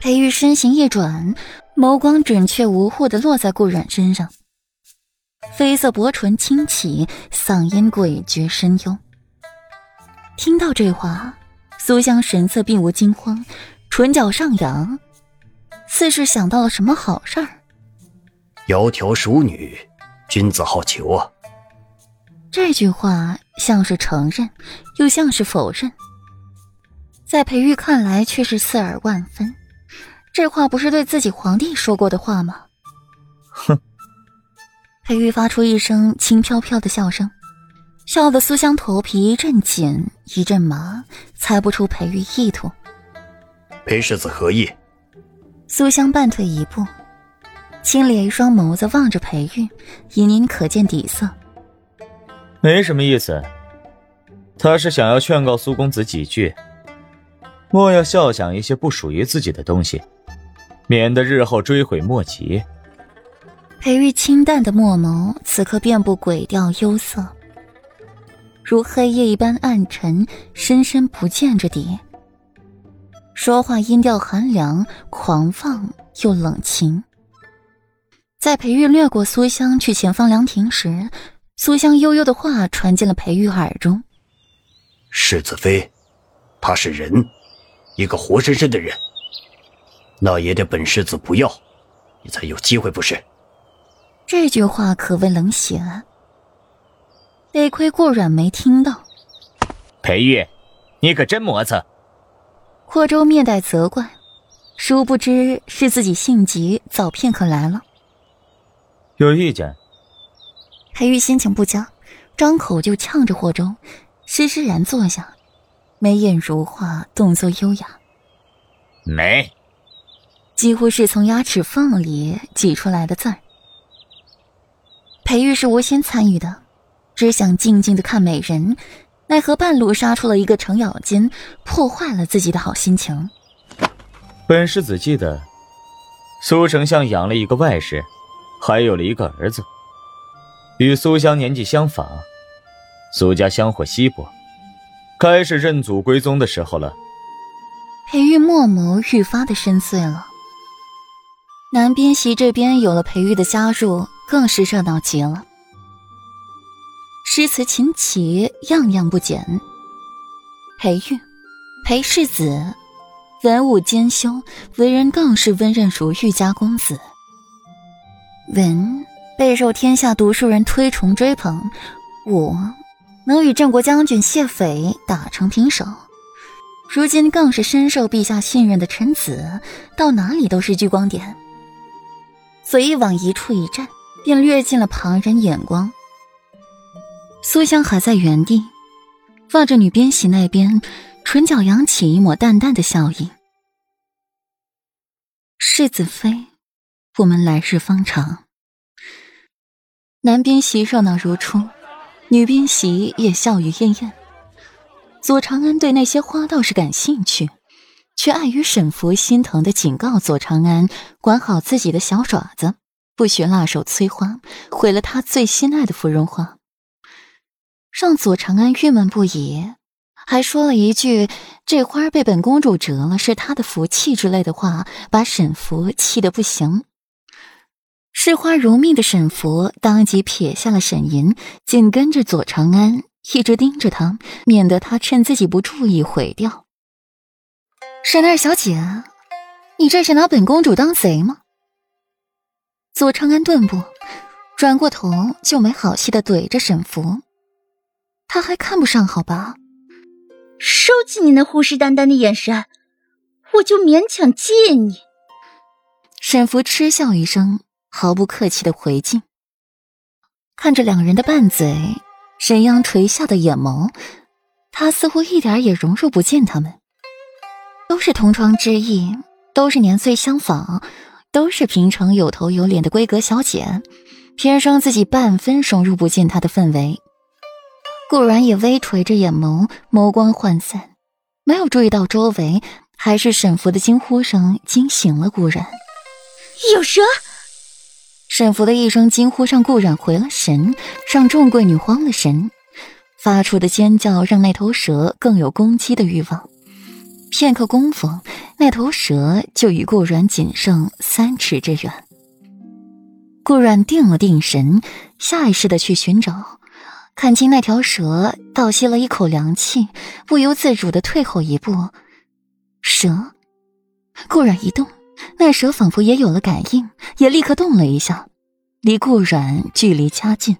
裴玉身形一转，眸光准确无误的落在顾阮身上，绯色薄唇轻启，嗓音诡谲深幽。听到这话，苏香神色并无惊慌，唇角上扬，似是想到了什么好事儿。窈窕淑女，君子好逑啊！这句话像是承认，又像是否认，在裴玉看来却是刺耳万分。这话不是对自己皇帝说过的话吗？哼！裴玉发出一声轻飘飘的笑声，笑得苏香头皮一阵紧一阵麻，猜不出裴玉意图。裴世子何意？苏香半退一步，轻敛一双眸子望着裴玉，隐隐可见底色。没什么意思，他是想要劝告苏公子几句，莫要笑想一些不属于自己的东西。免得日后追悔莫及。裴玉清淡的墨眸，此刻遍布鬼调幽色，如黑夜一般暗沉，深深不见着底。说话音调寒凉、狂放又冷情。在裴玉掠过苏香去前方凉亭时，苏香悠悠的话传进了裴玉耳中：“世子妃，他是人，一个活生生的人。”那也得本世子不要，你才有机会，不是？这句话可谓冷血。得亏顾阮没听到。裴玉，你可真磨蹭。霍州面带责怪，殊不知是自己性急，早片刻来了。有意见。裴玉心情不佳，张口就呛着霍州，施施然坐下，眉眼如画，动作优雅。没。几乎是从牙齿缝里挤出来的字儿。裴玉是无心参与的，只想静静的看美人，奈何半路杀出了一个程咬金，破坏了自己的好心情。本世子记得，苏丞相养了一个外室，还有了一个儿子，与苏香年纪相仿，苏家香火稀薄，该是认祖归宗的时候了。裴玉墨眸愈发的深邃了。南边席这边有了裴玉的加入，更是热闹极了。诗词琴棋样样不减。裴玉，裴世子，文武兼修，为人更是温润如玉家公子。文备受天下读书人推崇追捧，武能与郑国将军谢斐打成平手，如今更是深受陛下信任的臣子，到哪里都是聚光点。随意往一处一站，便掠尽了旁人眼光。苏香还在原地，望着女边席那边，唇角扬起一抹淡淡的笑意。世子妃，我们来日方长。男边席热闹如初，女宾席也笑语晏晏。左长安对那些花倒是感兴趣。却碍于沈福心疼的警告左长安管好自己的小爪子，不许辣手摧花，毁了他最心爱的芙蓉花，让左长安郁闷不已，还说了一句“这花被本公主折了，是她的福气”之类的话，把沈福气得不行。视花如命的沈福当即撇下了沈银，紧跟着左长安，一直盯着他，免得他趁自己不注意毁掉。沈二小姐，你这是拿本公主当贼吗？左长安顿步，转过头就没好气的怼着沈福。他还看不上好吧？收起你那虎视眈眈的眼神，我就勉强借你。沈福嗤笑一声，毫不客气的回敬。看着两人的拌嘴，沈阳垂下的眼眸，他似乎一点也融入不进他们。都是同窗之谊，都是年岁相仿，都是平常有头有脸的闺阁小姐，偏生自己半分融入不进她的氛围。顾然也微垂着眼眸，眸光涣散，没有注意到周围，还是沈福的惊呼声惊醒了顾然。有蛇！沈福的一声惊呼让顾然回了神，让众贵女慌了神，发出的尖叫让那头蛇更有攻击的欲望。片刻功夫，那头蛇就与顾阮仅剩三尺之远。顾阮定了定神，下意识的去寻找，看清那条蛇倒吸了一口凉气，不由自主的退后一步。蛇，顾阮一动，那蛇仿佛也有了感应，也立刻动了一下，离顾阮距离加近。